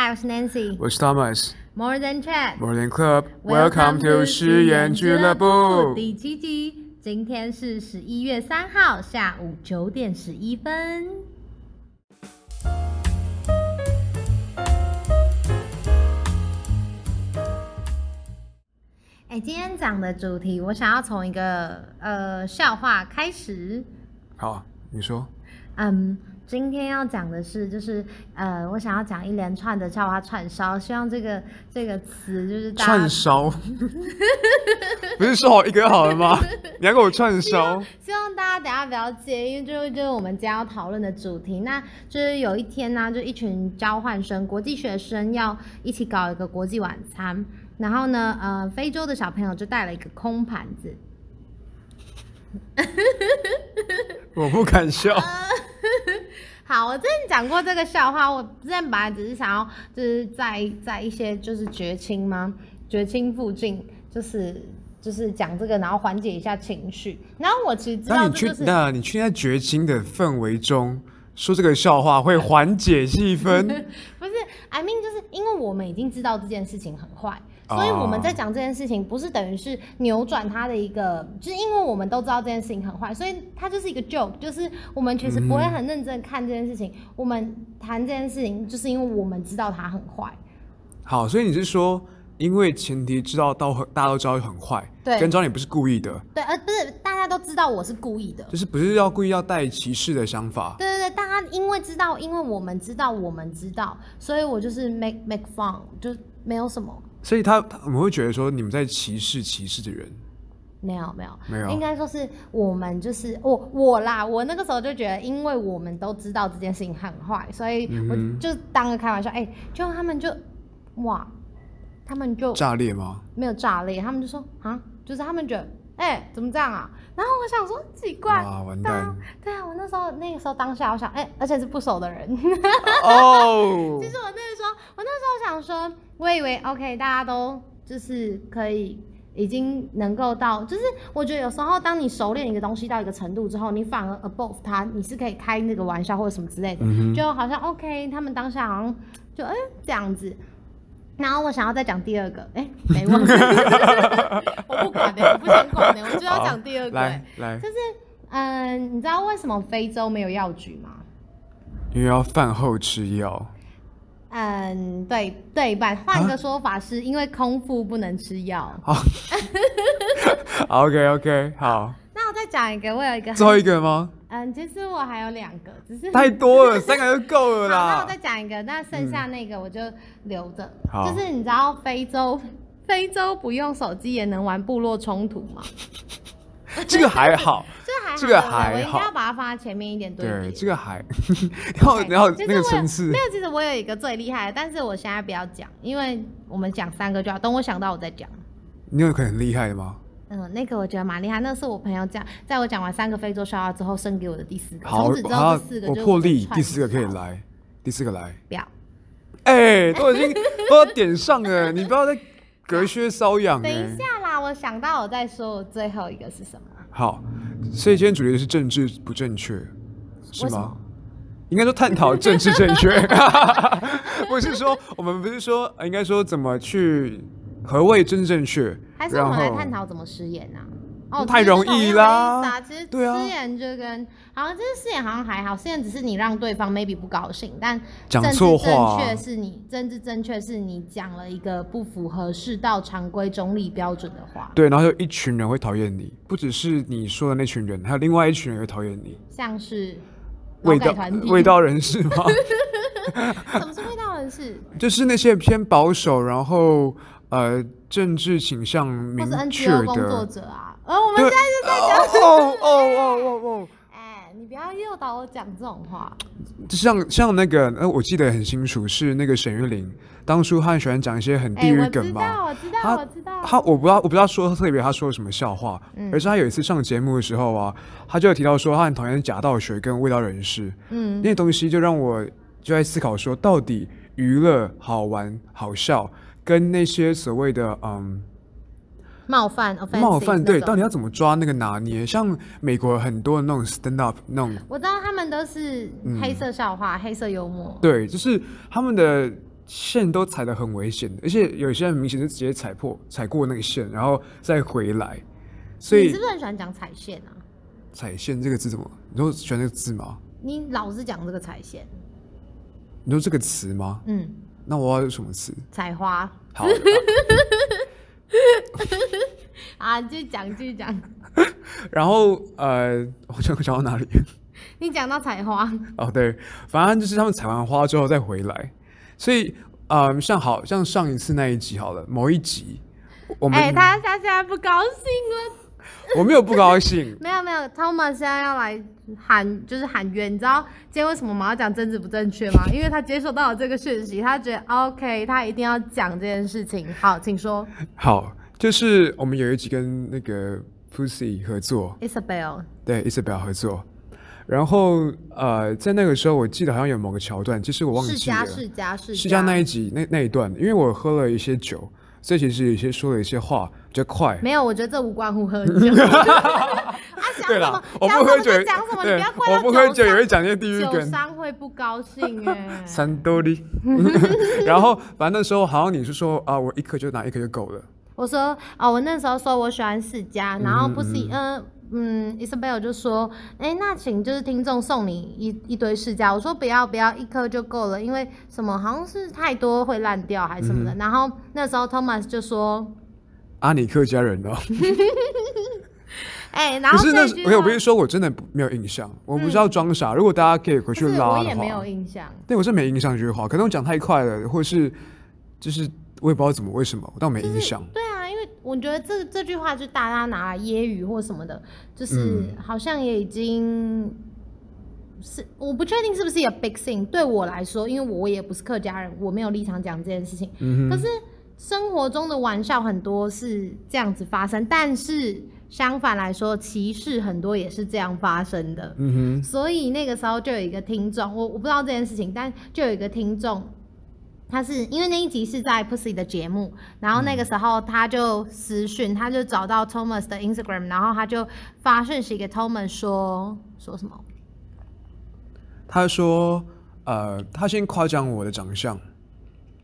Hi，我是 Nancy。我是 Thomas。More than chat。More than club。Welcome to 诗言俱乐部。第七集，今天是十一月三号下午九点十一分。哎，今天讲的主题，我想要从一个呃笑话开始。好，你说。嗯，今天要讲的是，就是呃，我想要讲一连串的叫它串烧，希望这个这个词就是大家串烧，不是说好一个好了吗？你要给我串烧？希望大家等下不要介意，因为就是就是我们今天要讨论的主题。那就是有一天呢、就一群交换生、国际学生要一起搞一个国际晚餐，然后呢，呃，非洲的小朋友就带了一个空盘子。我不敢笑。好，我之前讲过这个笑话，我之前本来只是想要就是在在一些就是绝亲吗？绝亲附近，就是就是讲这个，然后缓解一下情绪。然后我其实知那你去那你去在绝情的氛围中说这个笑话，会缓解气氛。不是，I mean，就是因为我们已经知道这件事情很坏，所以我们在讲这件事情，不是等于是扭转他的一个，就是因为我们都知道这件事情很坏，所以它就是一个 joke，就是我们其实不会很认真看这件事情，我们谈这件事情，就是因为我们知道它很坏。好，所以你是说，因为前提知道到大家都知道很坏，对跟知道你不是故意的，对，呃，不是，大家都知道我是故意的。就是不是要故意要带歧视的想法。对对对，大家因为知道，因为我们知道，我们知道，所以我就是 make make fun，就没有什么，所以他他我们会觉得说你们在歧视歧视的人。没有没有没有应该说是我们就是我我啦，我那个时候就觉得，因为我们都知道这件事情很坏，所以我嗯就当个开玩笑，哎、就他们就哇，他们就炸裂吗？没有炸裂，他们就说啊，就是他们觉得，哎、怎么这样啊？然后我想说奇怪，哇，完对啊蛋！对啊，我那时候那个时候当下，我想，哎、而且是不熟的人。哦 其，实我那个时候，我那时候想说，我以为 OK，大家都就是可以，已经能够到，就是我觉得有时候当你熟练一个东西到一个程度之后，你反而 above 它，你是可以开那个玩笑或者什么之类的，嗯就好像 OK，他们当下好像就哎、这样子。然后我想要再讲第二个，哎、没忘记，我不管的，我不想管的，我就要讲第二个、来就是嗯，你知道为什么非洲没有药局吗？因为要饭后吃药。嗯，对对半，换一啊个说法是因为空腹不能吃药。好 OK OK，好，那我再讲一个，我有一个很，最后一个吗？嗯，其实我还有两个，只是太多了，三个就够了啦，那我再。讲一个，那剩下那个我就留着。好就是你知道非洲，非洲不用手机也能玩部落冲突吗？这个还好，这还好这个还好我应该要把它放在前面一点对对，这个还，然后然后那个层次没，有，其实我有一个最厉害的，但是我现在不要讲，因为我们讲三个就好，等我想到我再讲。你有可能很厉害的吗？嗯，那个我觉得蛮厉害，那是我朋友讲，在我讲完三个非洲笑话之后，生给我的第四个。好从此，之后好这四，个我就破例，第四个可以烧。来，第四个来。不要，哎，都已经 都要点上了，你不要再隔靴搔痒等一哎。下啦，我想到我再说，我最后一个是什么？好，所以今天主题是政治不正确，是吗？应该说探讨政治正确，不是说我们不是说，呃应该说怎么去何谓真正确，还是我们来探讨怎么失言啊？哦，太容易啦啦。其实失言就跟好像就是失言好像还好，失言只是你让对方 maybe 不高兴，但讲错话确是你政治正确是你讲了一个不符合世道常规中立标准的话，对，然后有一群人会讨厌你，不只是你说的那群人，还有另外一群人会讨厌你，像是味道味道人士吗？什么是味道人士？就是那些偏保守，然后呃政治倾向明确 NGO 工作的。者啊，而我们现在就在讲，哦哦哦哦哦，哎，你不要诱导我讲这种话。就像像那个，呃，我记得很清楚，是那个沈玉琳，当初他很喜欢讲一些很地哎，狱我梗嘛。知道，我知道，我知道。他我不知道，我不知道说特别他说了什么笑话，嗯而是他有一次上节目的时候啊，他就有提到说他很讨厌假道学跟味道人士，嗯那些东西就让我就在思考说，到底娱乐好玩好笑跟那些所谓的嗯冒犯冒犯，对，到底要怎么抓那个拿捏？像美国很多的那种 stand up 那种，我知道他们都是黑色笑话、黑色幽默。对，就是他们的线都踩得很危险，而且有些人明显是直接踩破、踩过那个线，然后再回来。所以你是不是很喜欢讲踩线啊？踩线这个字怎么？你说喜欢这个字吗？你老是讲这个踩线，你说这个词吗？嗯，那我要有什么词？采花好，啊，继续讲，继续讲。然后呃，我讲讲到哪里？你讲到采花，哦，对，反正就是他们采完花之后再回来，所以嗯，像好像上一次那一集好了，某一集我们、哎、他他现在不高兴了。我没有不高兴，没有没有，Thomas 现在要来喊，就是喊冤。你知道今天为什么我们要讲政治不正确吗？因为他接收到了这个讯息，他觉得 OK，他一定要讲这件事情。好，请说好，就是我们有一集跟那个 Pussy 合作，，Isabel。对 Isabel 合作，然后呃，在那个时候我记得好像有某个桥段，其实我忘记了，家世家世世家那一集那那一段，因为我喝了一些酒，所以其实有些说了一些话快。没有，我觉得这无关乎喝酒。啊，想对啦什么？我不喝酒就讲什么，你不要怪到我不喝酒也会商讲那些地狱酒梗。商会不高兴哎。三多利，然后反正那时候好像你是说啊，我一颗就拿一颗就够了。我说啊，我那时候说我喜欢世家，然后不是嗯嗯，Isabel 就说，哎、那请就是听众送你一一堆世家，我说不要不要，一颗就够了，因为什么好像是太多会烂掉还是什么的。然后那时候 Thomas 就说，啊，你客家人哦，哎、然不是那后这句我有不是说我真的不没有印象，我不知道装傻。如果大家可以回去我也没有，印象。对我是没印象这句话，可能我讲太快了，或是就是我也不知道怎么为什么，但我没印象。对啊，因为我觉得这这句话就大家拿来揶揄或什么的，就是嗯好像也已经是我不确定是不是一个 big thing。对我来说，因为我也不是客家人，我没有立场讲这件事情。可是生活中的玩笑很多是这样子发生，但是相反来说，歧视很多也是这样发生的。嗯哼所以那个时候就有一个听众，我我不知道这件事情，但就有一个听众，他是因为那一集是在 Pussy 的节目，然后那个时候他就私讯，他就找到 Thomas 的 Instagram，然后他就发讯息给 Thomas 说说什么？他说呃，他先夸奖我的长相，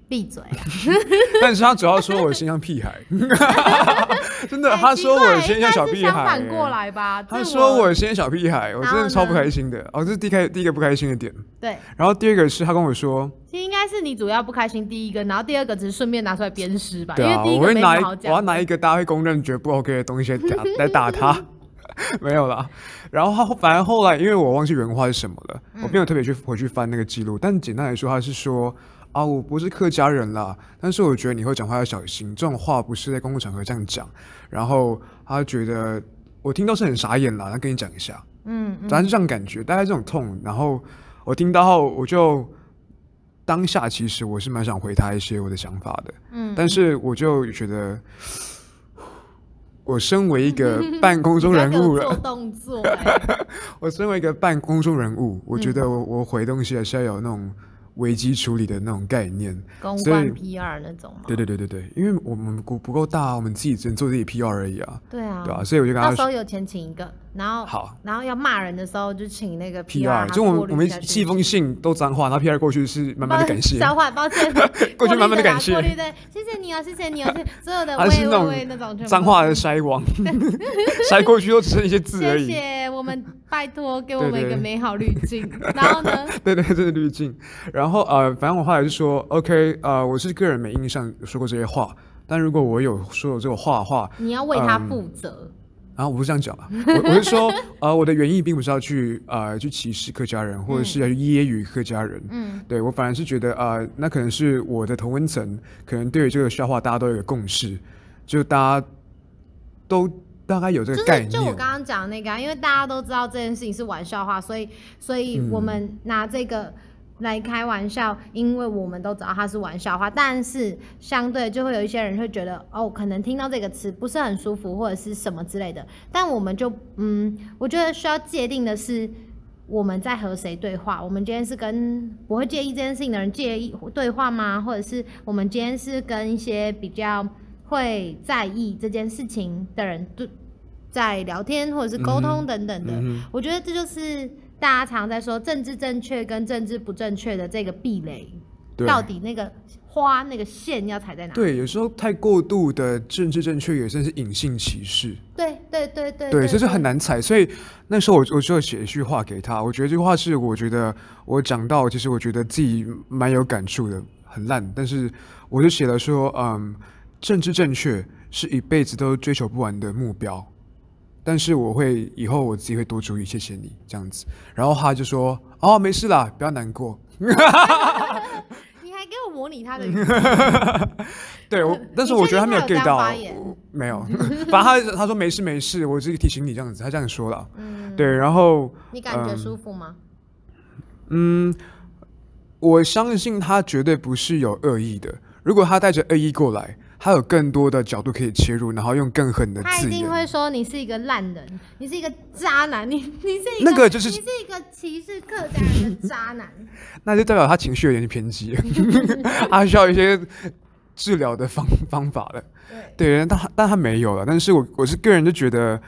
闭嘴啊！但是他主要说我心像屁孩，真的，哎他说我心像小屁孩、反过来吧？他这说我先小屁孩，我真的超不呢开心的。哦，这是第一开第一个不开心的点。对，然后第二个是他跟我说，其实应该是你主要不开心第一个，然后第二个只是顺便拿出来鞭尸吧，对啊，我会拿。我要拿一个大家会公认觉得不 OK 的东西来打来打他，没有啦。然后他反正后来因为我忘记原话是什么了，嗯我没有特别去回去翻那个记录，但简单来说，他是说啊，我不是客家人啦，但是我觉得你会讲话要小心，这种话不是在公共场合这样讲。然后他觉得我听到是很傻眼啦，那跟你讲一下。嗯嗯反正是这样感觉，大概这种痛。然后我听到后，我就当下其实我是蛮想回他一些我的想法的，嗯，但是我就觉得，我身为一个 半公众人物了，动作、欸，我身为一个半公众人物，我觉嗯得我我回东西还是要有那种危机处理的那种概念。公关 PR 那种吗？对对对对对，因为我们不不够大，我们自己只能做自己 PR 而已啊，对啊，对啊、所以我就跟他说到时候有钱请一个，然后好。然后要骂人的时候就请那个 PR，他就我们我们寄封信都脏话，然后 PR 过去是慢慢的感谢，脏话，抱歉，过去慢慢的感谢过滤的，谢谢你哦，谢谢你哦，所有的喂还是那种喂喂那种全部脏话的筛网，筛过去都只剩一些字而已谢。谢我们，拜托给我们一个美好滤镜。然后呢，对 对，这是滤镜。然后呃，反正我后来就说，OK，呃，我是个人没印象说过这些话，但如果我有说有这个话的话，你要为他嗯负责。然后我不是这样讲啊，我我是说，呃，我的原意并不是要去呃去歧视客家人，或者是要去揶揄客家人。嗯，对我反而是觉得，呃，那可能是我的同温层，可能对于这个笑话大家都有一个共识，就大家都大概有这就是个概念。就我刚刚讲的那个、啊，因为大家都知道这件事情是玩笑话，所以所以嗯我们拿这个来开玩笑，因为我们都知道它是玩笑话，但是相对就会有一些人会觉得哦，可能听到这个词不是很舒服或者是什么之类的，但我们就嗯，我觉得需要界定的是。我们在和谁对话？我们今天是跟不会介意这件事情的人介意对话吗？或者是我们今天是跟一些比较会在意这件事情的人对在聊天或者是沟通等等的？嗯我觉得这就是大家常在说政治正确跟政治不正确的这个壁垒。到底那个花那个线要踩在哪里？对，有时候太过度的政治正确也算是隐性歧视。对对对对对，这是很。难踩。所以那时候我我就写一句话给他，我觉得这句话是我觉得我讲到，其实我觉得自己蛮有感触的，很烂，但是我就写了说，嗯，政治正确是一辈子都追求不完的目标，但是我会以后我自己会多注意，谢谢你这样子。然后他就说，哦，没事啦，不要难过。你还给我模拟他的语气，对，我 但是我觉得他没有 get 到没有，反正他他说没事没事，我只是提醒你这样子，他这样说了。嗯，对，然后你感觉嗯舒服吗？嗯，我相信他绝对不是有恶意的。如果他带着恶意过来，他有更多的角度可以切入，然后用更狠的他一定。会说你是一个烂人，你是一个渣男，你你是一个那个就是你是一个歧视客家人的渣男。那就代表他情绪有点偏激，他需要一些治疗的方方法了。对，对，但他但他没有了。但是我我是个人就觉得，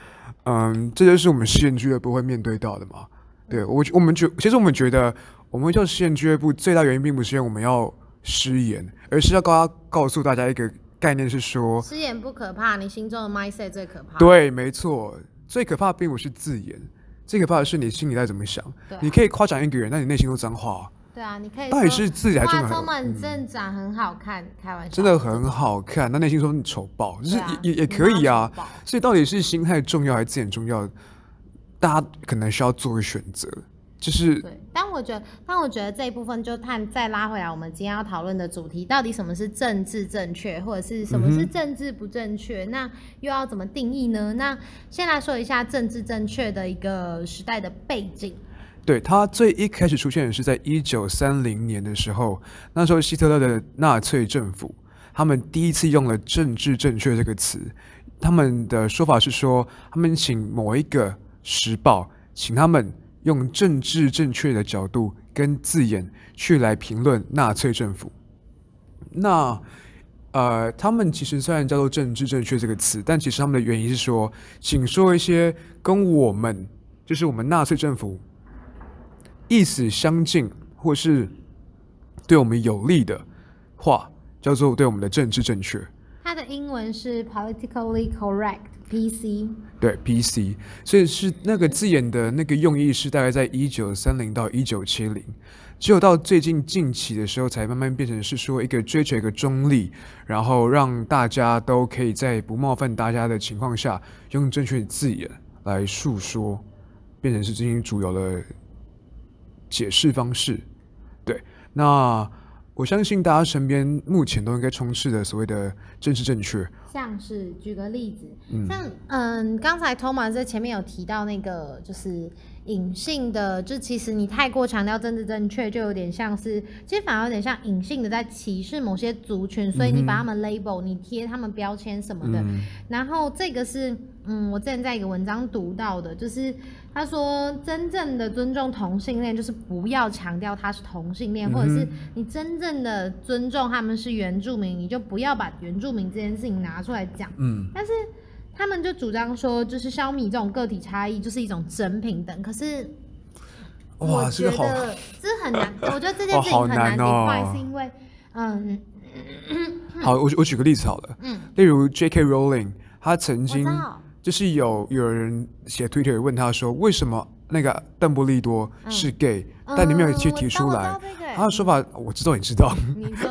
嗯，这就是我们实验俱乐部会面对到的嘛。对我我们觉其实我们觉得我们会叫实验俱乐部，最大原因并不是因为我们要失言，而是要告告诉大家一个概念是说，失言不可怕，你心中的 mindset 最可怕。对，没错，最可怕并不是字眼，最可怕的是你心里在怎么想。你可以夸奖一个人，但你内心都脏话，对啊，你可以到底是自己还是哇，很充满正长很好看，开玩笑，真的很好看，那内心说你丑爆，就是也也也可以啊所以到底是心态重要还是字眼重要？大家可能需要做个选择，就是对，但我觉得，但我觉得这一部分就看再拉回来，我们今天要讨论的主题，到底什么是政治正确，或者是什么是政治不正确？那又要怎么定义呢？那先来说一下政治正确的一个时代的背景。对它最一开始出现的是在一九三零年的时候，那时候希特勒的纳粹政府，他们第一次用了“政治正确”这个词。他们的说法是说，他们请某一个时报，请他们用政治正确的角度跟字眼去来评论纳粹政府。那呃，他们其实虽然叫做“政治正确”这个词，但其实他们的原因是说，请说一些跟我们，就是我们纳粹政府意思相近，或是对我们有利的话，叫做对我们的政治正确。它的英文是 politically correct PC。对 PC，所以是那个字眼的那个用意是大概在一九三零到一九七零，只有到最近近期的时候，才慢慢变成是说一个追求一个中立，然后让大家都可以在不冒犯大家的情况下，用正确的字眼来述说，变成是进行主流的解释方式。对，那我相信大家身边目前都应该充斥着所谓的政治正确。像是举个例子，像嗯，刚才 Thomas 在前面有提到那个就是隐性的，就其实你太过强调政治正确，就有点像是，其实反而有点像隐性的在歧视某些族群，所以你把他们 label，你贴他们标签什么的。然后这个是嗯，我之前在一个文章读到的，就是他说真正的尊重同性恋，就是不要强调他是同性恋，或者是你真正的尊重他们是原住民，你就不要把原住民这件事情拿出来讲。嗯，但是他们就主张说，就是消弭这种个体差异就是一种真平等。可是我哇，这觉得这很难，我觉得这件事情很难难哦 define，是因为嗯好，我我举个例子好了，嗯，例如 J.K. Rowling，他曾我经知道就是有有人写 Twitter 问他说，为什么那个邓布利多是 gay，、但你没有去提出来。他的说法我知道，你知道。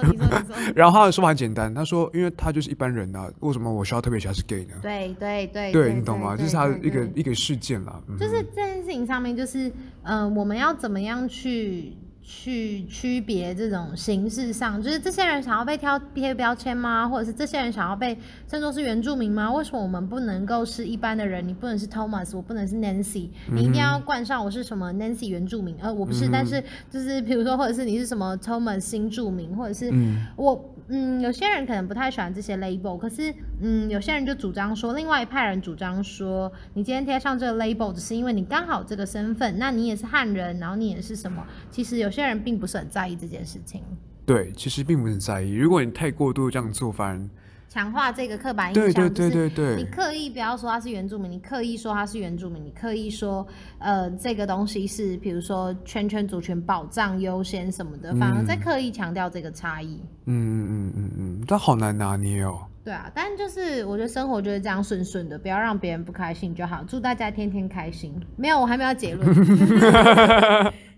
然后他的说法很简单，他说，因为他就是一般人呐、为什么我需要特别写他是 gay 呢？对对对对你懂吗？对这是他一个一个事件啦。嗯就是这件事情上面，就是嗯、呃我们要怎么样去去区别这种形式上，就是这些人想要被挑贴标签吗？或者是这些人想要被称作是原住民吗？为什么我们不能够是一般的人？你不能是 Thomas，我不能是 Nancy，你一定要冠上我是什么 Nancy 原住民，呃，我不是，但是就是比如说，或者是你是什么 Thomas 新住民，或者是我嗯，嗯有些人可能不太喜欢这些 label，可是嗯，有些人就主张说，另外一派人主张说，你今天贴上这个 label，只是因为你刚好这个身份，那你也是汉人，然后你也是什么？其实有些人并不是很在意这件事情。对，其实并不是很在意。如果你太过度这样做，反而强化这个刻板印象，对对就是对对，你刻意不要说他是原住民，你刻意说他是原住民，你刻意说呃这个东西是比如说圈圈族群保障优先什么的，反而在刻意强调这个差异。嗯嗯嗯嗯嗯，但好难拿捏哦。对啊，但就是我觉得生活就是这样顺顺的，不要让别人不开心就好。祝大家天天开心。没有，我还没有结论。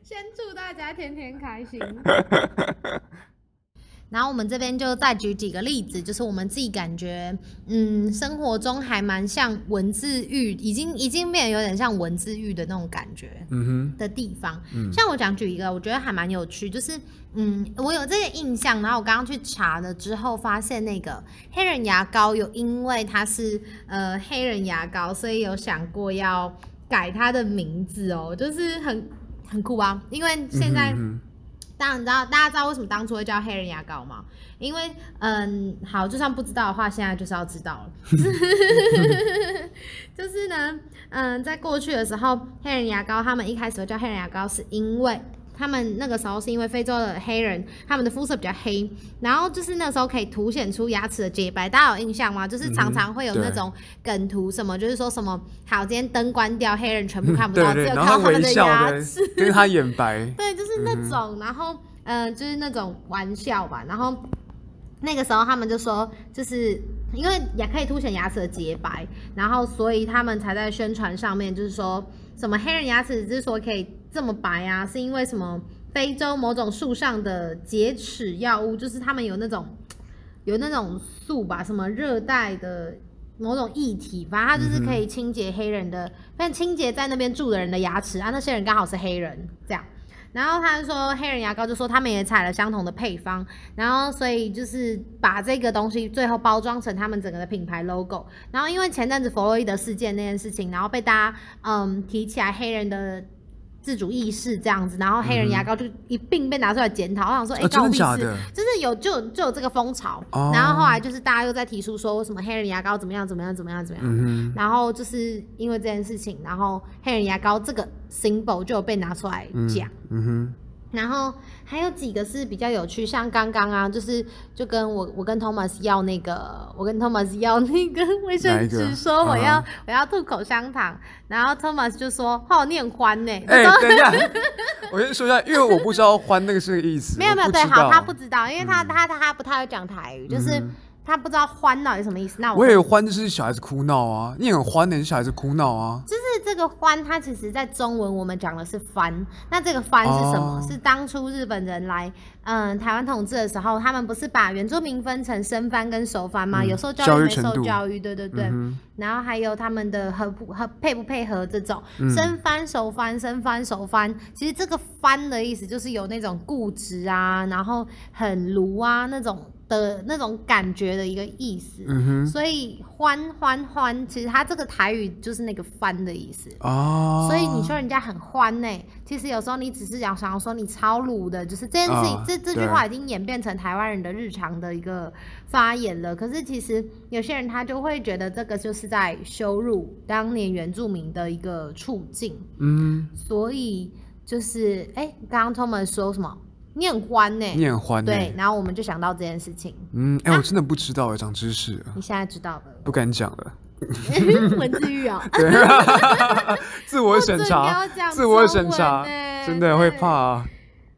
先祝大家天天开心。然后我们这边就再举几个例子，就是我们自己感觉，嗯，生活中还蛮像文字狱，已经已经变得有点像文字狱的那种感觉。嗯哼的地方。嗯像我讲举一个，我觉得还蛮有趣，就是嗯，我有这个印象，然后我刚刚去查了之后，发现那个黑人牙膏有因为它是呃黑人牙膏，所以有想过要改它的名字哦，就是很很酷啊，因为哼，现在。嗯当然知道，大家知道为什么当初会叫黑人牙膏吗？因为，嗯，好，就算不知道的话，现在就是要知道了。就是呢，嗯，在过去的时候，黑人牙膏他们一开始会叫黑人牙膏，是因为他们那个时候是因为非洲的黑人他们的肤色比较黑，然后就是那时候可以凸显出牙齿的洁白，大家有印象吗？就是常常会有那种梗图什么，就是说什么好，今天灯关掉，黑人全部看不到，只有然后看到他们的牙齿。，跟他眼白，对，就是那种，然后嗯、呃就是那种玩笑吧。然后那个时候他们就说，就是因为也可以凸显牙齿的洁白，然后所以他们才在宣传上面就是说什么黑人牙齿之所以可以这么白啊，是因为什么非洲某种树上的洁齿药物，就是他们有那种有那种素吧，什么热带的。某种液体，反正它就是可以清洁黑人的，但清洁在那边住的人的牙齿啊，那些人刚好是黑人，这样。然后他就说黑人牙膏就说他们也采了相同的配方，然后所以就是把这个东西最后包装成他们整个的品牌 logo。然后因为前阵子弗洛伊德事件那件事情，然后被大家嗯提起来黑人的自主意识这样子，然后黑人牙膏就一并被拿出来检讨。我想说，哎、哦真的假的？就是有就就有这个风潮，哦然后后来就是大家又在提出说为什么黑人牙膏怎么样怎么样怎么样怎么样，嗯然后就是因为这件事情，然后黑人牙膏这个 symbol 就有被拿出来哼，讲。嗯哼，然后还有几个是比较有趣，像刚刚啊，就是就跟我我跟 Thomas 要那个，我跟 Thomas 要那个卫生纸，说我要、嗯我要吐口香糖，然后 Thomas 就说哦你很欢呢、哎、等一下，我先说一下，因为我不知道“欢”那个是个意思，没有没有对，好他不知道，因为他、他他他不太会讲台语，就是嗯。他不知道欢到底什么意思。那我我以为“欢”就是小孩子哭闹啊，你很欢的，你是小孩子哭闹啊，就是这个欢，它其实在中文我们讲的是番。那这个番是什么？哦是当初日本人来嗯台湾统治的时候，他们不是把原住民分成生番跟熟番吗？嗯有受教育没教育程度受教育，对对对。嗯然后还有他们的合不合配不配合这种嗯生番熟番生番熟番，其实这个番的意思就是有那种固执啊，然后很鲁啊那种的那种感觉的一个意思。所以欢欢欢，其实它这个台语就是那个翻的意思。哦，所以你说人家很欢呢、其实有时候你只是想想要说你超鲁的，就是这件事情，啊这这句话已经演变成台湾人的日常的一个发言了。可是其实有些人他就会觉得这个就是在羞辱当年原住民的一个处境，嗯，所以就是哎，刚刚 Thomas 说什么？你很欢呢、你很欢呢、对，然后我们就想到这件事情，嗯，哎、我真的不知道哎，长知识。了，你现在知道了，不敢讲了，文字狱啊。对，自我审查自我审查，欸真的会怕、啊，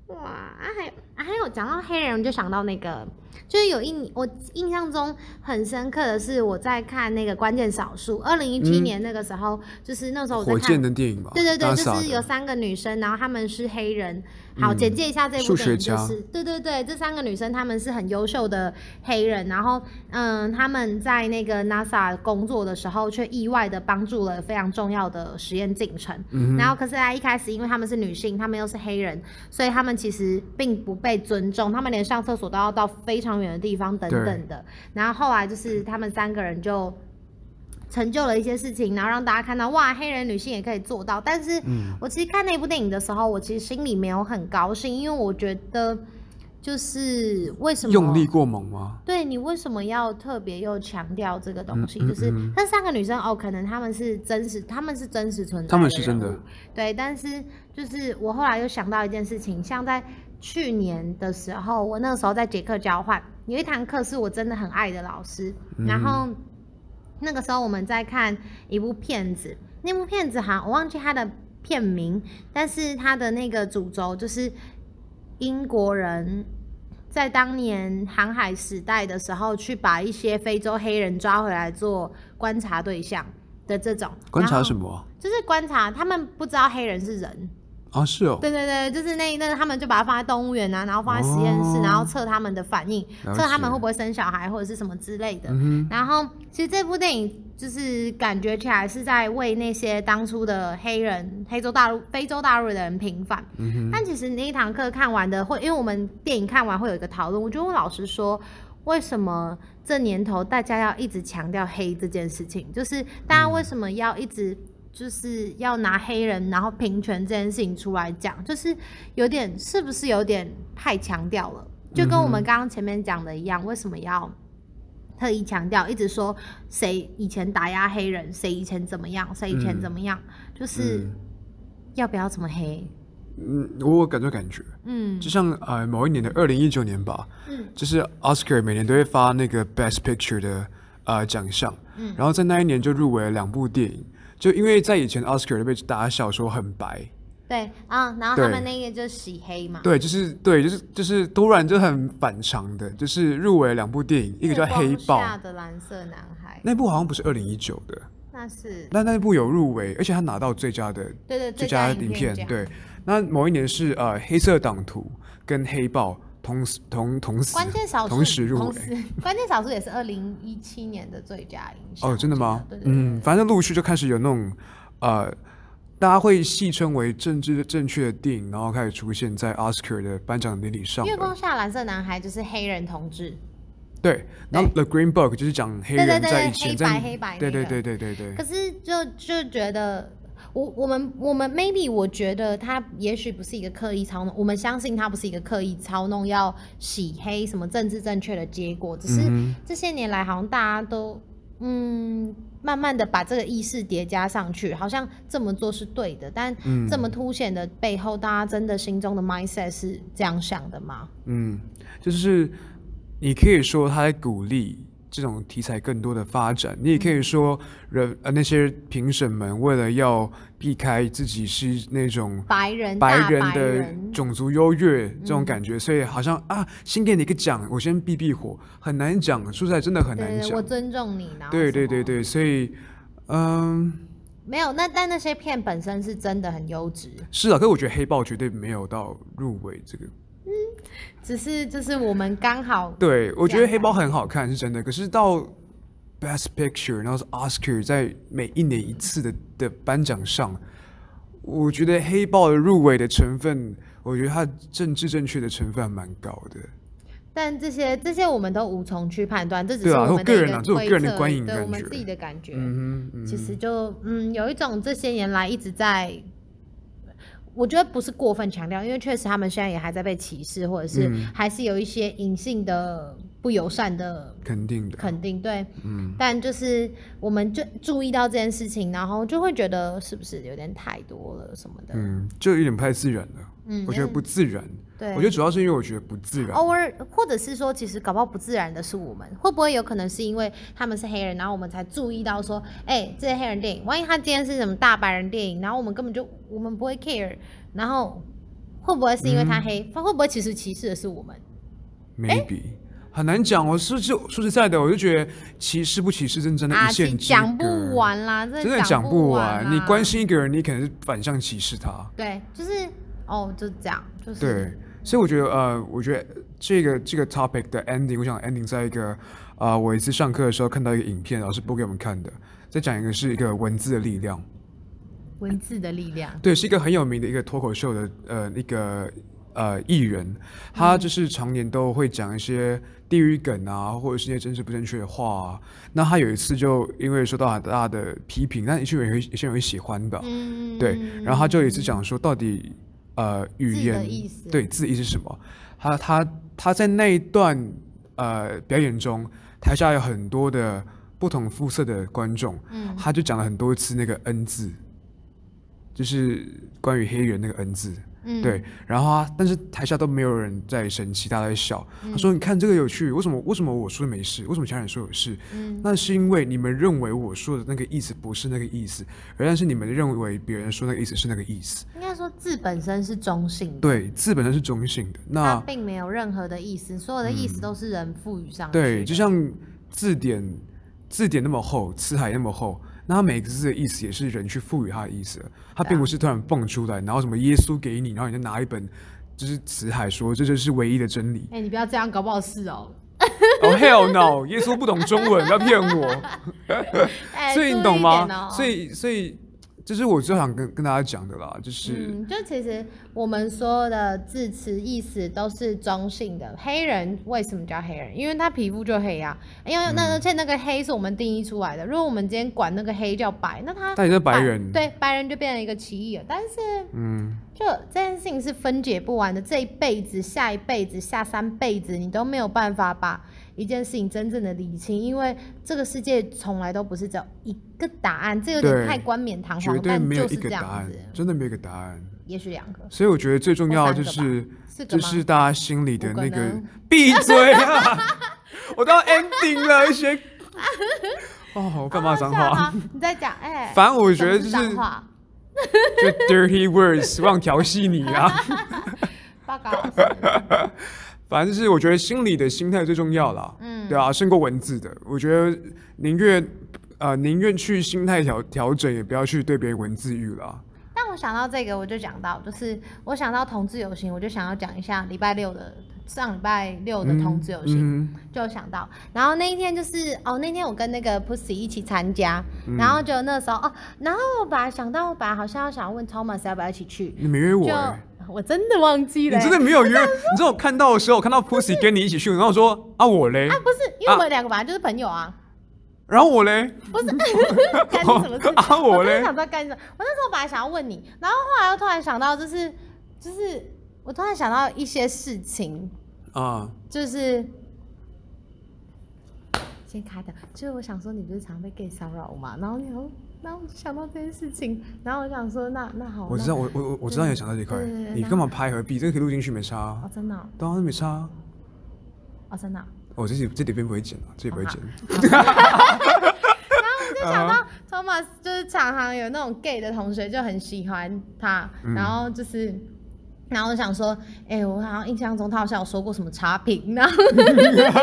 哇，啊还啊还有讲到黑人，我就想到那个，就是有一我印象中很深刻的是我在看那个《关键少数》，二零一七嗯年那个时候，就是那时候我在火箭看。的电影吧，对对对，就是有三个女生，然后她们是黑人。好，嗯简介一下这部数电影，学家就是对对对，这三个女生她们是很优秀的黑人，然后嗯，她们在那个 NASA 工作的时候，却意外的帮助了非常重要的实验进程。嗯然后可是啊，一开始因为她们是女性，她们又是黑人，所以她们其实并不被尊重，她们连上厕所都要到非常远的地方等等的。然后后来就是他们三个人就成就了一些事情，然后让大家看到哇，黑人女性也可以做到。但是嗯我其实看那部电影的时候，我其实心里没有很高兴，因为我觉得就是为什么用力过猛吗？对你为什么要特别又强调这个东西？嗯嗯就是嗯那三个女生哦，可能她们是真实，她们是真实存在，她们是真的，对。但是就是我后来又想到一件事情，像在去年的时候，我那个时候在捷克交换，有一堂课是我真的很爱的老师，然后那个时候我们在看一部片子，那部片子好像我忘记它的片名，但是它的那个主轴就是英国人在当年航海时代的时候，去把一些非洲黑人抓回来做观察对象的这种。观察什么？就是观察他们不知道黑人是人，啊，是哦，对对对，就是那一那他们就把它放在动物园啊，然后放在实验室，哦然后测他们的反应，了测他们解会不会生小孩或者是什么之类的。嗯然后其实这部电影就是感觉起来是在为那些当初的黑人、黑洲大陆、非洲大陆的人平反。嗯，但其实那一堂课看完的，会因为我们电影看完会有一个讨论，我就问老师说，为什么这年头大家要一直强调黑这件事情？就是大家为什么要一直就是要拿黑人然后平权这件事情出来讲？就是有点是不是有点太强调了？就跟我们刚刚前面讲的一样，为什么要？特意强调，一直说谁以前打压黑人，谁以前怎么样，谁以前怎么样，就是嗯要不要这么黑？嗯，我有感觉感觉，嗯就像呃某一年的二零一九年吧，嗯就是 Oscar 每年都会发那个 Best Picture 的呃奖项，嗯然后在那一年就入围了两部电影，就因为在以前 Oscar 都被大家笑说很白，对啊，然后他对们那个就洗黑嘛，对，就是对，就是就是突然就很反常的，就是入围了两部电影，一个叫《黑豹。的蓝色男孩，那部好像不是二零一九的，那是。那那部有入围，而且他拿到最佳的对对最佳影片，奖，对。那某一年是呃《黑色党徒》跟《黑豹》同时同同时关键少数同时入围。关键少数也是二零一七年的最佳影响哦，真的吗嗯，反正陆续就开始有那种呃，大家会戏称为政治正确的电影，然后开始出现在 Oscar 的颁奖典礼上月。光下蓝色男孩就是黑人同志，对，然后 The Green Book 就是讲黑人在以黑白前在黑白对对那个对对对对可是就就觉得。我我们我们 maybe 我觉得他也许不是一个刻意操弄，我们相信他不是一个刻意操弄要洗黑什么政治正确的结果，只是嗯这些年来好像大家都嗯慢慢的把这个意识叠加上去，好像这么做是对的，但嗯这么凸显的背后，大家真的心中的 mindset 是这样想的吗？嗯，就是你可以说他在鼓励这种题材更多的发展，你也可以说人呃那些评审们为了要避开自己是那种白人白人的种族优越这种感觉，所以好像啊，先给你一个奖，我先避避火，很难讲，说出来真的很难讲，我。尊重你，然后对对对对，所以嗯，没有那但那些片本身是真的很优质，是啊，可是我觉得黑豹绝对没有到入围这个。只是就是我们刚好对，我觉得黑豹很好看是真的，可是到 Best Picture，然后是 Oscar，在每一年一次的的颁奖上，我觉得黑豹的入围的成分，我觉得它政治正确的成分还蛮高的。但这些这些我们都无从去判断，这只是我个人啊这是我个人的观影感觉对我们自己的感觉。嗯哼，嗯其实就嗯，有一种这些年来一直在，我觉得不是过分强调，因为确实他们现在也还在被歧视，或者是嗯。还是有一些隐性的不友善的肯定的。肯定，对，嗯，但就是我们就注意到这件事情，然后就会觉得是不是有点太多了什么的，嗯，就有点不太自然了。嗯我觉得不自然。对，我觉得主要是因为我觉得不自然。偶尔，或者是说，其实搞不好不自然的是我们，会不会有可能是因为他们是黑人，然后我们才注意到说，哎、这些黑人电影，万一他今天是什么大白人电影，然后我们根本就我们不会 care，然后会不会是因为他黑，他会不会其实歧视的是我们？Maybe 很难讲。我是就说实在的，我就觉得歧视不歧视，真真的啊，一线之讲不完啦，真真的讲讲不完。你关心一个人，你可能是反向歧视他。对，就是哦，就这样，就是对，所以我觉得呃，我觉得这个这个 topic 的 ending，我想 ending 在一个呃，我一次上课的时候看到一个影片，老师播给我们看的，在讲一个是一个文字的力量。文字的力量。对，是一个很有名的一个脱口秀的呃一个呃艺人，他就是常年都会讲一些地域梗啊，或者是一些真实不正确的话啊。那他有一次就因为受到很大的批评，但有些人会有些人会喜欢的，嗯，对。然后他就有一次讲说，到底呃语言意思对字的意是什么？他他他在那一段呃表演中，台下有很多的不同肤色的观众，嗯他就讲了很多次那个 N 字，就是关于黑人那个 N 字。嗯，对，然后啊但是台下都没有人在生气，大家在笑。他说：“你看这个有趣，为什么为什么我说没事，为什么其他人说有事？嗯那是因为你们认为我说的那个意思不是那个意思，而但是你们认为别人说那个意思是那个意思。应该说字本身是中性的，对，字本身是中性的。那并没有任何的意思，所有的意思都是人赋予上去的。对，就像字典字典那么厚，词海那么厚。”那它每个字的意思也是人去赋予它的意思的，它并不是突然蹦出来，然后什么耶稣给你，然后你就拿一本就是辞海说这就是唯一的真理。哎、你不要这样，搞不好是哦。哦、hell no！耶稣不懂中文，不要骗我。哎、所以你懂吗？哦所以所以这是我最想跟跟大家讲的啦，就是、嗯，就其实我们所有的字词意思都是中性的。黑人为什么叫黑人？因为他皮肤就黑啊，因为那而且那个黑是我们定义出来的。如果我们今天管那个黑叫白，那他但你是白人对白人就变成一个歧义了。但是嗯，就这件事情是分解不完的，这一辈子、下一辈子、下三辈子，你都没有办法把一件事情真正的理清，因为这个世界从来都不是只有一个答案，这有点太冠冕堂皇，但对没有一就是这样个答案子，，真的没有一个答案。也许两个。所以我觉得最重要的就是就是大家心里的那个呢闭嘴啊！我都要 ending 了，一些 哦，我干嘛脏话？你在讲，哎、反正我觉得就是就 dirty words，忘调戏你啊。报告反正就是我觉得心理的心态最重要啦，嗯对啊，胜过文字的。我觉得宁愿呃宁愿去心态调调整，也不要去对别人文字狱啦。但我想到这个，我就讲到，就是我想到同志游行，我就想要讲一下礼拜六的上礼拜六的同志游行。嗯就想到，然后那一天就是哦，那天我跟那个 Pussy 一起参加，嗯然后就那时候哦，然后我本来想到，我本来好像要想要问 Thomas 要不要一起去，你没约我、我真的忘记了。欸、真的没有约。你知道我看到的时候，我看到 Pussy 跟你一起去，然后我说啊我嘞，啊，不是，因为我们两个本来就是朋友啊，然后我嘞，不是 干你什么事？啊我嘞？想知道干什么。我那时候本来想要问你，然后后来又突然想到，就是就是我突然想到一些事情，啊，就是先开的，就是我想说你不是常被 gay 骚扰吗？然后你然后我就想到这件事情，然后我想说那那好，我知道，我我我我知道你想到这块你干嘛拍何必？这个可以录进去没差啊哦，真的哦当然没差啊。哦真的哦，我这里这里边不会剪啊，这里不会剪。然后我就想到 Thomas 就是常常有那种 gay 的同学就很喜欢他，嗯然后就是。然后我想说，哎、我好像印象中他好像有说过什么差评，然后 对，然后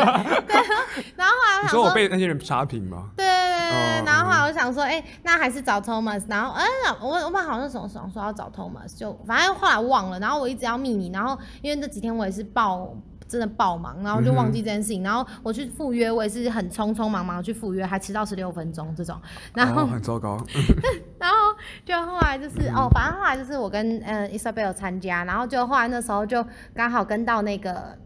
然后后来我想你说我被那些人差评吗？对对对对哦然后后来我想说，哎、那还是找 Thomas。然后，哎、我我们好像总想说要找 Thomas，就反正后来忘了。然后我一直要密你，然后因为这几天我也是爆真的爆忙，然后就忘记这件事情。然后我去赴约，我也是很匆匆忙忙去赴约，还迟到十六分钟这种。然后，哦很糟糕。然后就后来就是、哦，反正后来就是我跟嗯 Isabel 参加，然后就后来那时候就刚好跟到那个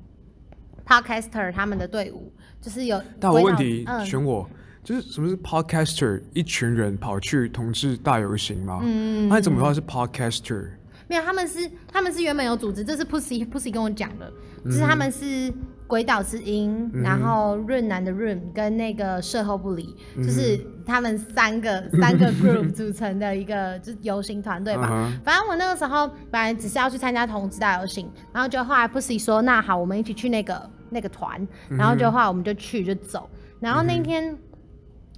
Podcaster 他们的队伍，就是有但我问题嗯选我，就是什么是 podcaster？一群人跑去同志大游行吗？嗯那你怎么知道是 podcaster？没有，他们是他们是原本有组织，这是 Pussy Pussy 跟我讲的，嗯就是他们是鬼岛之音，然后润南的润跟那个社后不理，嗯。就是他们三个 三个 group 组成的一个就是游行团队吧。反正我那个时候本来只是要去参加同志大游行，然后就后来 Pussy 说那好，我们一起去那个那个团，然后就后来我们就去就走，然后那天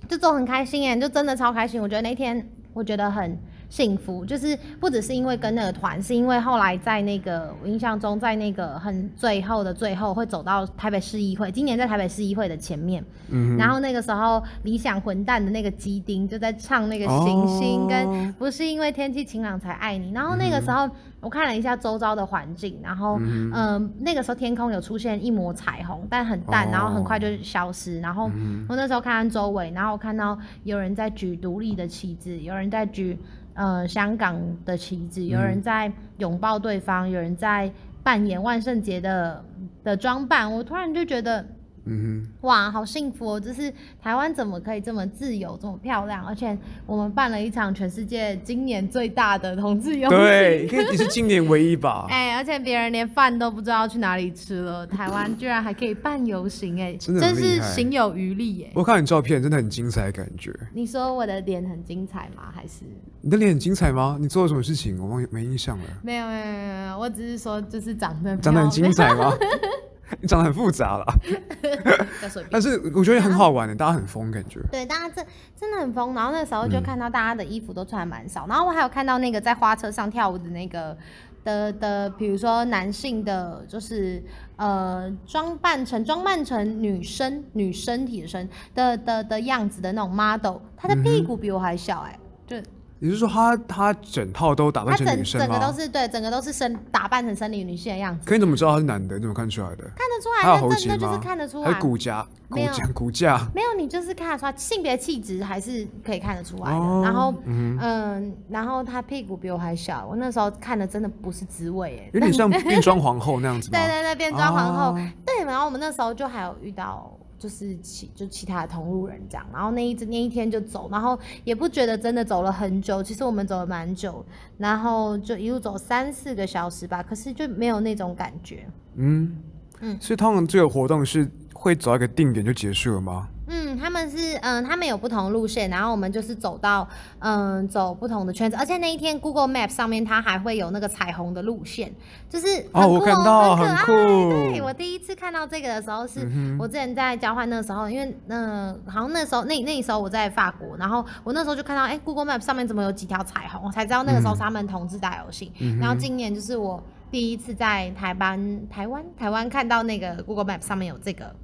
就走很开心耶，就真的超开心。我觉得那天我觉得很幸福，就是不只是因为跟那个团，是因为后来在那个我印象中，在那个很最后的最后会走到台北市议会，今年在台北市议会的前面，嗯然后那个时候理想混蛋的那个基丁就在唱那个行星跟哦不是因为天气晴朗才爱你，然后那个时候我看了一下周遭的环境，然后嗯、呃那个时候天空有出现一抹彩虹，但很淡，哦。然后很快就消失，然后我那时候看看周围，然后我看到有人在举独立的旗帜，有人在举呃香港的旗子，有人在拥抱对方，有人在扮演万圣节的的装扮，我突然就觉得嗯哼哇，好幸福哦！就是台湾怎么可以这么自由、这么漂亮？而且我们办了一场全世界今年最大的同志游，行。对，可以你是今年唯一吧？哎、而且别人连饭都不知道去哪里吃了，台湾居然还可以办游行、哎，真的很是行有余力、哎。我看你照片，真的很精彩的感觉。你说我的脸很精彩吗？还是你的脸很精彩吗？你做了什么事情？我忘没印象了。没有没有没有没有？我只是说就是长得长得很精彩吗？你长得很复杂了，就随便但是我觉得很好玩的，大家很疯感觉。对，大家真真的很疯。然后那时候就嗯看到大家的衣服都穿得蛮少，然后我还有看到那个在花车上跳舞的那个的的，比如说男性的，就是呃装扮成装扮成女生女身体的身的的的样子的那种 model，他的屁股比我还小哎、就你是说他他整套都打扮成女生整个都？是对，整个都是生打扮成生理女性的样子，可你怎么知道他是男的？你怎么看出来的？看得出来，喉结那这那就是吗？看得出来还有。骨架、骨架、骨架。没有，你就是看得出来性别气质还是可以看得出来的。哦然后，嗯嗯然后他屁股比我还小，我那时候看的真的不是滋味哎，有点像 变装皇后那样子吗？对对对，变装皇后，哦对。然后我们那时候就还有遇到。就是其就其他的同路人这样，然后那一那一天就走，然后也不觉得真的走了很久，其实我们走了蛮久，然后就一路走三四个小时吧，可是就没有那种感觉。嗯嗯所以通常这个活动是会走到一个定点就结束了吗？嗯，他们是嗯，他们有不同路线，然后我们就是走到嗯走不同的圈子，而且那一天 Google Map 上面它还会有那个彩虹的路线，就是哦很酷我看到很可爱。对我第一次看到这个的时候是，嗯我之前在交换那个时候，因为嗯、呃好像那时候那那时候我在法国，然后我那时候就看到哎、Google Map 上面怎么有几条彩虹，我才知道那个时候是他们同志大游行。嗯然后今年就是我第一次在台湾台湾台湾看到那个 Google Map 上面有这个。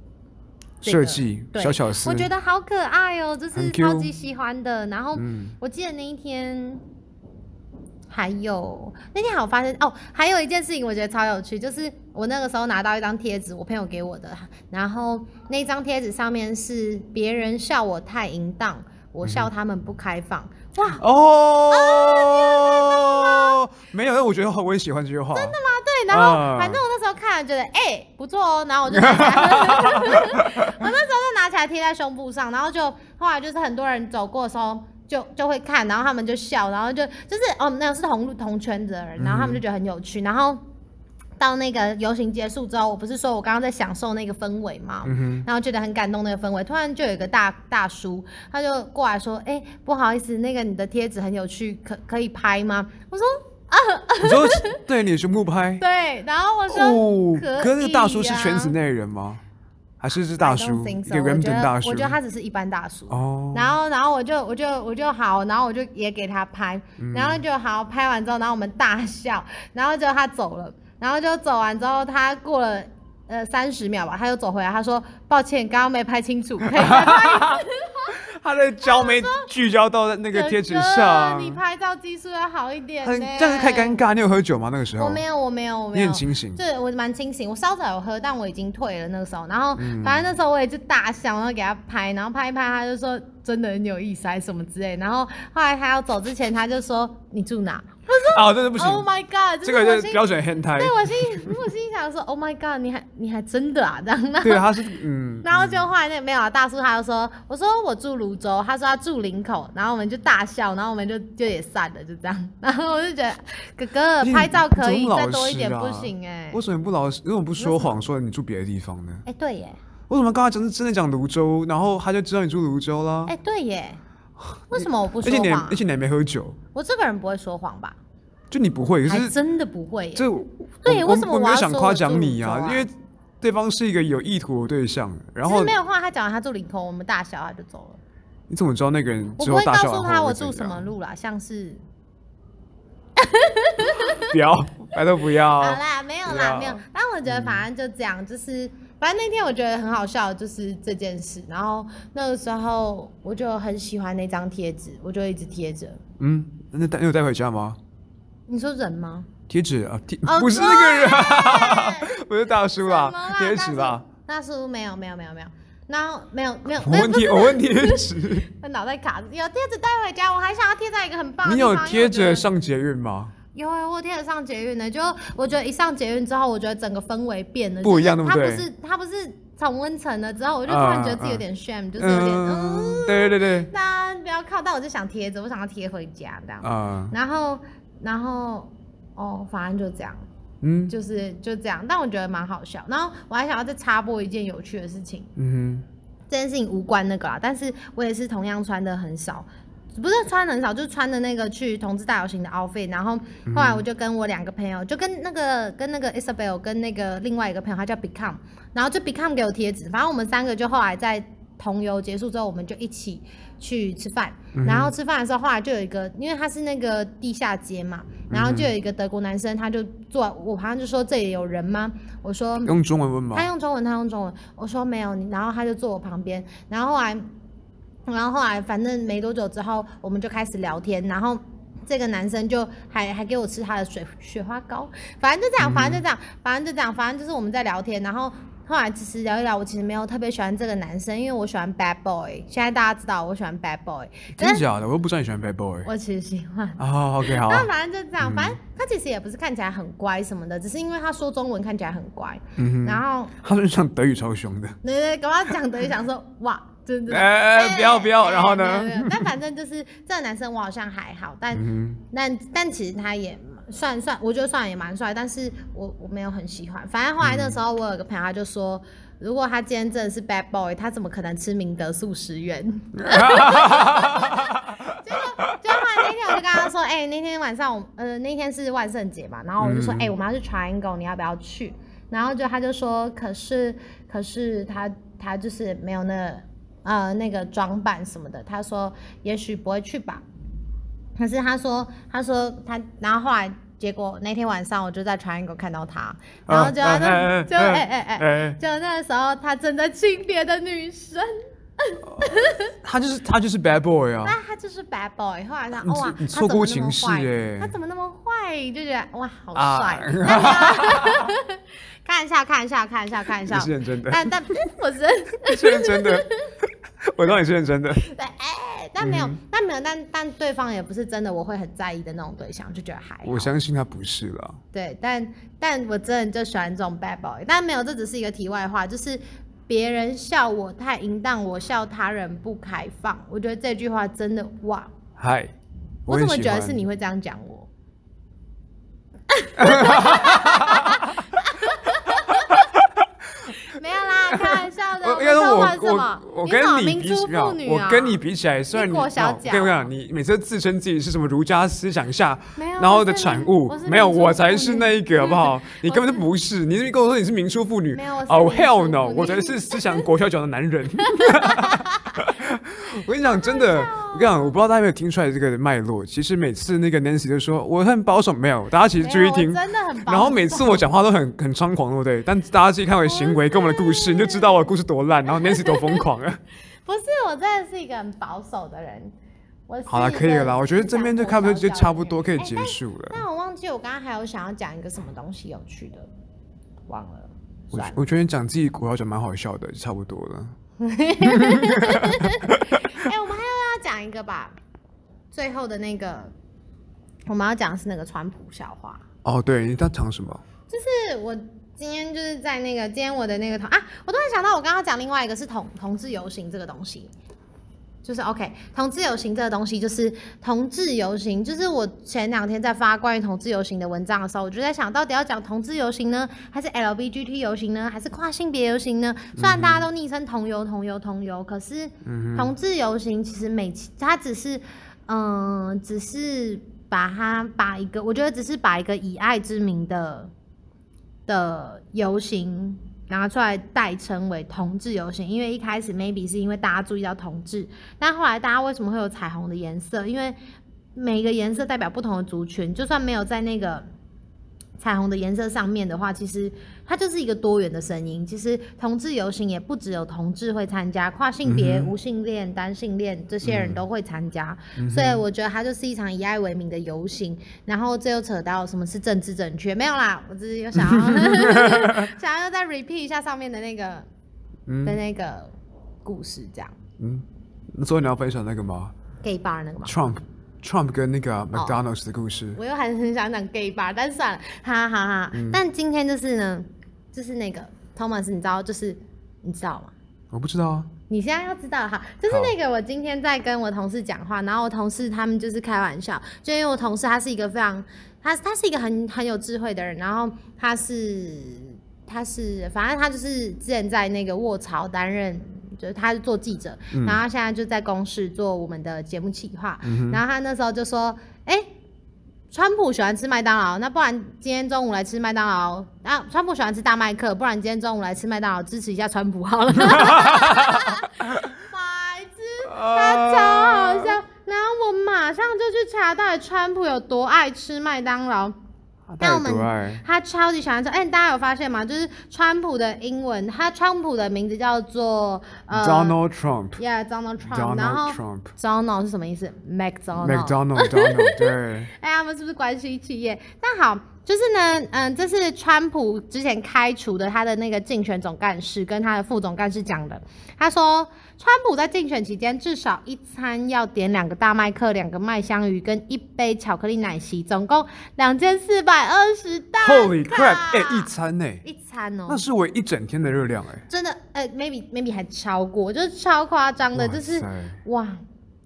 这个设计对小巧思，我觉得好可爱哦、就是超级喜欢的。然后嗯我记得那一天还有那天还有发生哦，还有一件事情我觉得超有趣，就是我那个时候拿到一张贴纸，我朋友给我的，然后那张贴纸上面是别人笑我太淫荡，我笑他们不开放。哇，哦，没有，但我觉得我也喜欢这句话。真的吗？对，然后啊反正我那时候看了觉得哎、不错哦，然后我就拿起来，我那时候就拿起来贴在胸部上，然后就后来就是很多人走过的时候。就就会看，然后他们就笑，然后就就是哦，那个是同路同圈子的人，然后他们就觉得很有趣，然后到那个游行结束之后，我不是说我刚刚在享受那个氛围嘛，嗯然后觉得很感动那个氛围，突然就有一个大大叔，他就过来说，哎、不好意思，那个你的贴纸很有趣，可可以拍吗？我说啊，你说对你的胸部拍？对，然后我说、哦，可可是那个大叔是圈子啊内人吗？还是是大叔觉 random 得大叔？我觉得他只是一般大叔。哦，然后，然后我就我就我就好，然后我就也给他拍，嗯然后就好拍完之后，然后我们大笑，然后就他走了，然后就走完之后，他过了呃三十秒吧，他又走回来，他说抱歉，刚刚没拍清楚，可以再拍一次他的焦没聚焦到那个贴纸上，你拍照技术要好一点呢很这样太尴。尬。你有喝酒吗？那个时候？我没有，我没有，我没有你。很清醒。对，我蛮清醒，我稍早有喝，但我已经退了那个时候。然后嗯反正那时候我也就大笑，然后给他拍，然后拍一拍，他就说真的很有意思，还是什么之类。然后后来他要走之前，他就说你住哪不行，？Oh my god！这个就是标准态。对我心我心想说 Oh my god！你还你还真的啊这样。对，他是嗯，然后就后来那个没有啊，大叔他就说，我说我住泸州，他说他住林口，然后我们就大笑，然后我们就就也散了，就这样。然后我就觉得哥哥拍照可以再多一点不行哎、为什么不老实？为什么不说谎，说你住别的地方呢？哎、对耶，为什么刚才真的真的讲泸州，然后他就知道你住泸州啦哎、？对耶，为什么我不说谎啊、而且你还没喝酒，我这个人不会说谎吧？就你不会，可是真的不会耶。这对为什么我没有想夸奖你啊，因为对方是一个有意图的对象，然其后没有话，他讲完他住林口，我们大笑他就走了。你怎么知道那个人之后我不会告诉他我住什么？路啦，像是 不要，拜托不要。好啦，没有啦，要没有。但我觉得反正就这样，就是反正那天我觉得很好笑，就是这件事。然后那个时候我就很喜欢那张贴纸，我就一直贴着。嗯，那带你有带回家吗？你说人吗？贴纸啊，贴哦不是那个人，对 不是大叔啦啦，贴纸啦。大叔没有没有没有没有，然后没有没有，我问贴，没有我问贴纸，我脑袋卡住，有贴纸带回家，我还想要贴在一个很棒的你地方。有贴因为我觉得着上捷运吗？有啊，我有贴着上捷运呢。就我觉得一上捷运之后，我觉得整个氛围变了，不一样就是它对不对不是它不是从温层了之后，我就突然觉得自己有点 shame，、就是有点嗯，嗯，对对对，那不要靠，但我就想贴着，我想要贴回家这样。啊，然后，然后，哦，反正就这样，嗯就是就这样。但我觉得蛮好笑。然后我还想要再插播一件有趣的事情，嗯哼这件事情无关那个啦，但是我也是同样穿的很少。不是穿很少，就是穿的那个去同志大游行的 outfit，然后后来我就跟我两个朋友，就跟那个跟那个 Isabel 跟那个另外一个朋友，他叫 Become，然后就 Become 给我贴纸，反正我们三个就后来在同游结束之后，我们就一起去吃饭，然后吃饭的时候，后来就有一个，因为他是那个地下街嘛，然后就有一个德国男生，他就坐我旁边就说这里有人吗？我说，用中文问吗他？用中文，他用中文。我说没有，然后他就坐我旁边，然后后来，然后后来反正没多久之后，我们就开始聊天，然后这个男生就还还给我吃他的水雪花膏，反正就这样，反正就这样，反正就这样，反正就是我们在聊天，然后。后来其实聊一聊，我其实没有特别喜欢这个男生，因为我喜欢 bad boy。现在大家知道我喜欢 bad boy，真的假的？我又不知道你喜欢 bad boy。我其实喜欢。哦，OK，好。但反正就这样，反正他其实也不是看起来很乖什么的，只是因为他说中文看起来很乖。嗯然后他说像德语超凶的。对对，跟他讲德语，想说 哇，真的。哎哎，不要不要，然后呢？但反正就是这个男生我好像还好，但、嗯但但其实他也算算，我觉得算也蛮帅，但是我我没有很喜欢。反正后来那时候我有个朋友他就说，如果他今天真的是 bad boy，他怎么可能吃明德素食园？结 果就后来那天我就跟他说，哎、那天晚上我呃那天是万圣节嘛，然后我就说，哎、我们要去 Triangle，你要不要去？然后就他就说，可是可是他他就是没有那呃那个装扮什么的，他说也许不会去吧。可是他说他说他，然后后来结果那天晚上我就在 Triangle 看到他，然后就他就哎就哎哎就那个时候他正在亲别的女生。他就是他就是 bad boy 啊。那他就是 bad boy。后来他你哇，错过情势坏耶他怎么那么坏？就觉得哇，好啊帅。看一下，看一下，看一下，看一下。是认真的，但 但我是认真的，我知道你是认真的。对，哎，但没有，嗯但没有，但但对方也不是真的我会很在意的那种对象，就觉得还好我相信他不是啦。对，但但我真的就喜欢这种 bad boy，但没有，这只是一个题外话，就是别人笑我太淫荡，我笑他人不开放。我觉得这句话真的哇，嗨，我怎么觉得是你会这样讲我？没有啦，开玩笑的。我应该说说我我我跟你比起，我跟你比起来，虽然你一国小哦脚跟你讲，你每次自称自己是什么儒家思想下然后的产物，没有，我才是那一个，好不好？你根本就不是，你跟我说你是民初妇女没有我是，Oh hell 妇 no，我才是思想裹小脚的男人。我跟你讲，真的，我跟你讲，我不知道大家有没有听出来这个脉络。其实每次那个 Nancy 就说我很保守，没有，大家其实注意听。真的很保然后每次我讲话都很很猖狂，对不对？但大家自己看我的行为跟我们的故事，你就知道我的故事多烂，然后 Nancy 多疯狂了。不是，我真的是一个很保守的人。我好了，可以了啦，我觉得这边就差不多就差不多可以结束了。哎但但我忘记我刚刚还有想要讲一个什么东西有趣的，忘了。我算了我觉得你讲自己古老讲蛮好笑的，差不多了。哎、我们还要要讲一个吧，最后的那个我们要讲的是那个川普笑话，哦，对，你在讲什么？就是我今天就是在那个今天我的那个同啊，我突然想到我刚刚讲另外一个是同同志游行这个东西。就是 OK，同志游行这个东西，就是同志游行，就是我前两天在发关于同志游行的文章的时候，我就在想到底要讲同志游行呢，还是 LBGT 游行呢，还是跨性别游行呢？虽然大家都昵称同游、同游、同游，可是同志游行其实每它只是，嗯、只是把它把一个，我觉得只是把一个以爱之名的的游行拿出来代称为同志游行，因为一开始 maybe 是因为大家注意到同志，但后来大家为什么会有彩虹的颜色？因为每个颜色代表不同的族群，就算没有在那个彩虹的颜色上面的话，其实它就是一个多元的声音。其实同志游行也不只有同志会参加，跨性别、嗯无性恋、单性恋这些人都会参加。所以我觉得它就是一场以爱为名的游行。然后这又扯到什么是政治正确？没有啦，我只是又想要 想要再 repeat 一下上面的那个的嗯那个故事，这样嗯，所以你要分享那个吗 gay bar 那个吗？？Trump Trump 跟那哦个 McDonald's 的故事。我又还是很想讲 gay bar，但算了，哈哈哈。但今天就是呢，就是那个 Thomas，你知道，就是你知道吗？我不知道啊。你现在要知道哈，就是那个我今天在跟我同事讲话，然后我同事他们就是开玩笑，就因为我同事他是一个非常，他他是一个很很有智慧的人，然后他是他是反正他就是之前在那个卧槽担任，就是他是做记者，然后他现在就在公视做我们的节目企划，然后他那时候就说，哎、川普喜欢吃麦当劳，那不然今天中午来吃麦当劳。啊，川普喜欢吃大麦克，不然今天中午来吃麦当劳，支持一下川普好了。白痴，他超好笑。然后我马上就去查到底川普有多爱吃麦当劳。那我们他超级喜欢说，哎、大家有发现吗？就是川普的英文，他川普的名字叫做呃 Donald Trump。，Yeah，Donald Trump。然后 Donald 是什么意思？McDonald。McDonald Donald 对。哎，他们是不是关系企业？那好，就是呢，嗯，这是川普之前开除的他的那个竞选总干事跟他的副总干事讲的。他说，川普在竞选期间至少一餐要点两个大麦克、两个麦香鱼跟一杯巧克力奶昔，总共两千四百二十大卡。Holy crap！哎、一餐呢、一餐哦、那是我一整天的热量哎、真的，呃，maybe maybe 还超过，就是超夸张的，就是哇，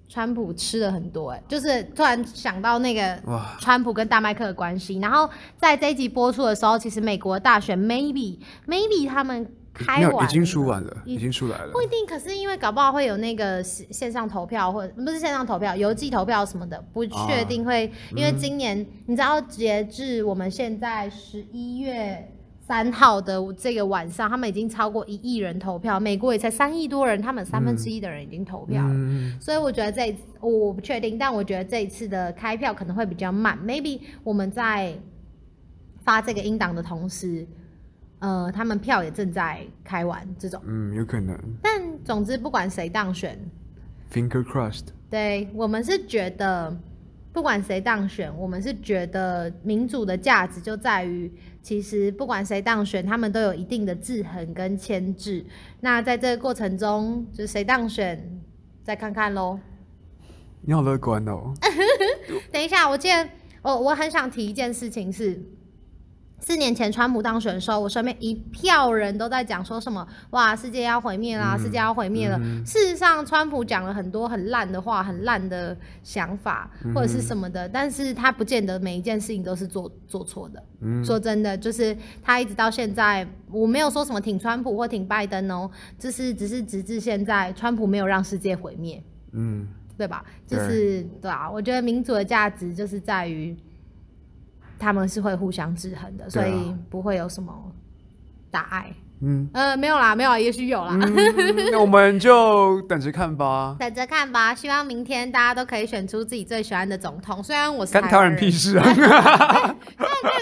川普吃了很多哎，就是突然想到那个哇川普跟大麦克的关系，然后在这一集播出的时候，其实美国大选 maybe maybe 他们开完已经了输完了，已已经出来了不。一定，可是因为搞不好会有那个线线上投票，或者不是线上投票，邮寄投票什么的，不确定会。因为今年、你知道，截至我们现在十一月三号的这个晚上，他们已经超过一亿人投票，美国也才三亿多人，他们三分之一的人已经投票了。嗯，所以我觉得这一次我不确定，但我觉得这一次的开票可能会比较慢。Maybe 我们在发这个音档的同时，呃，他们票也正在开完这种。嗯，有可能。但总之，不管谁当选，Finger crossed。对我们是觉得，不管谁当选，我们是觉得民主的价值就在于，其实不管谁当选，他们都有一定的制衡跟牵制。那在这个过程中，就谁当选，再看看喽。你好乐观哦。等一下，我记得我我很想提一件事情是。四年前川普当选的时候，我身边一票人都在讲说什么哇，世界要毁灭啦，世界要毁灭了。事实上，川普讲了很多很烂的话，很烂的想法或者是什么的，但是他不见得每一件事情都是做做错的。说真的，就是他一直到现在，我没有说什么挺川普或挺拜登哦，就是只是直至现在，川普没有让世界毁灭。嗯，对吧？就对是对啊，我觉得民主的价值就是在于他们是会互相制衡的，所以不会有什么大碍。嗯呃，没有啦，没有啦，也许有啦。嗯，那我们就等着看吧。等着看吧，希望明天大家都可以选出自己最喜欢的总统。虽然我是干台湾人屁事，事啊！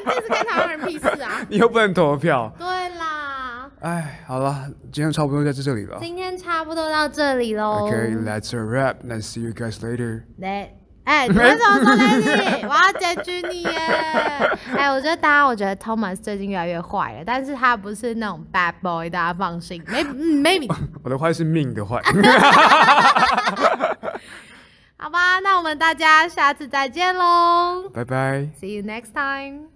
这是干台湾人屁事啊！你又不能投票。对啦，哎，好了，今天差不多在这里了。今天差不多到这里喽。Okay，let's a wrap. Let's see you guys later. 来，哎，你为什么说 Lady？我要解决你耶！哎，我觉得大家，我觉得 Thomas 最近越来越坏了，但是他不是那种 bad boy，大家放心。嗯 maybe，我的坏是命的坏。好吧，那我们大家下次再见喽拜拜。，See you next time。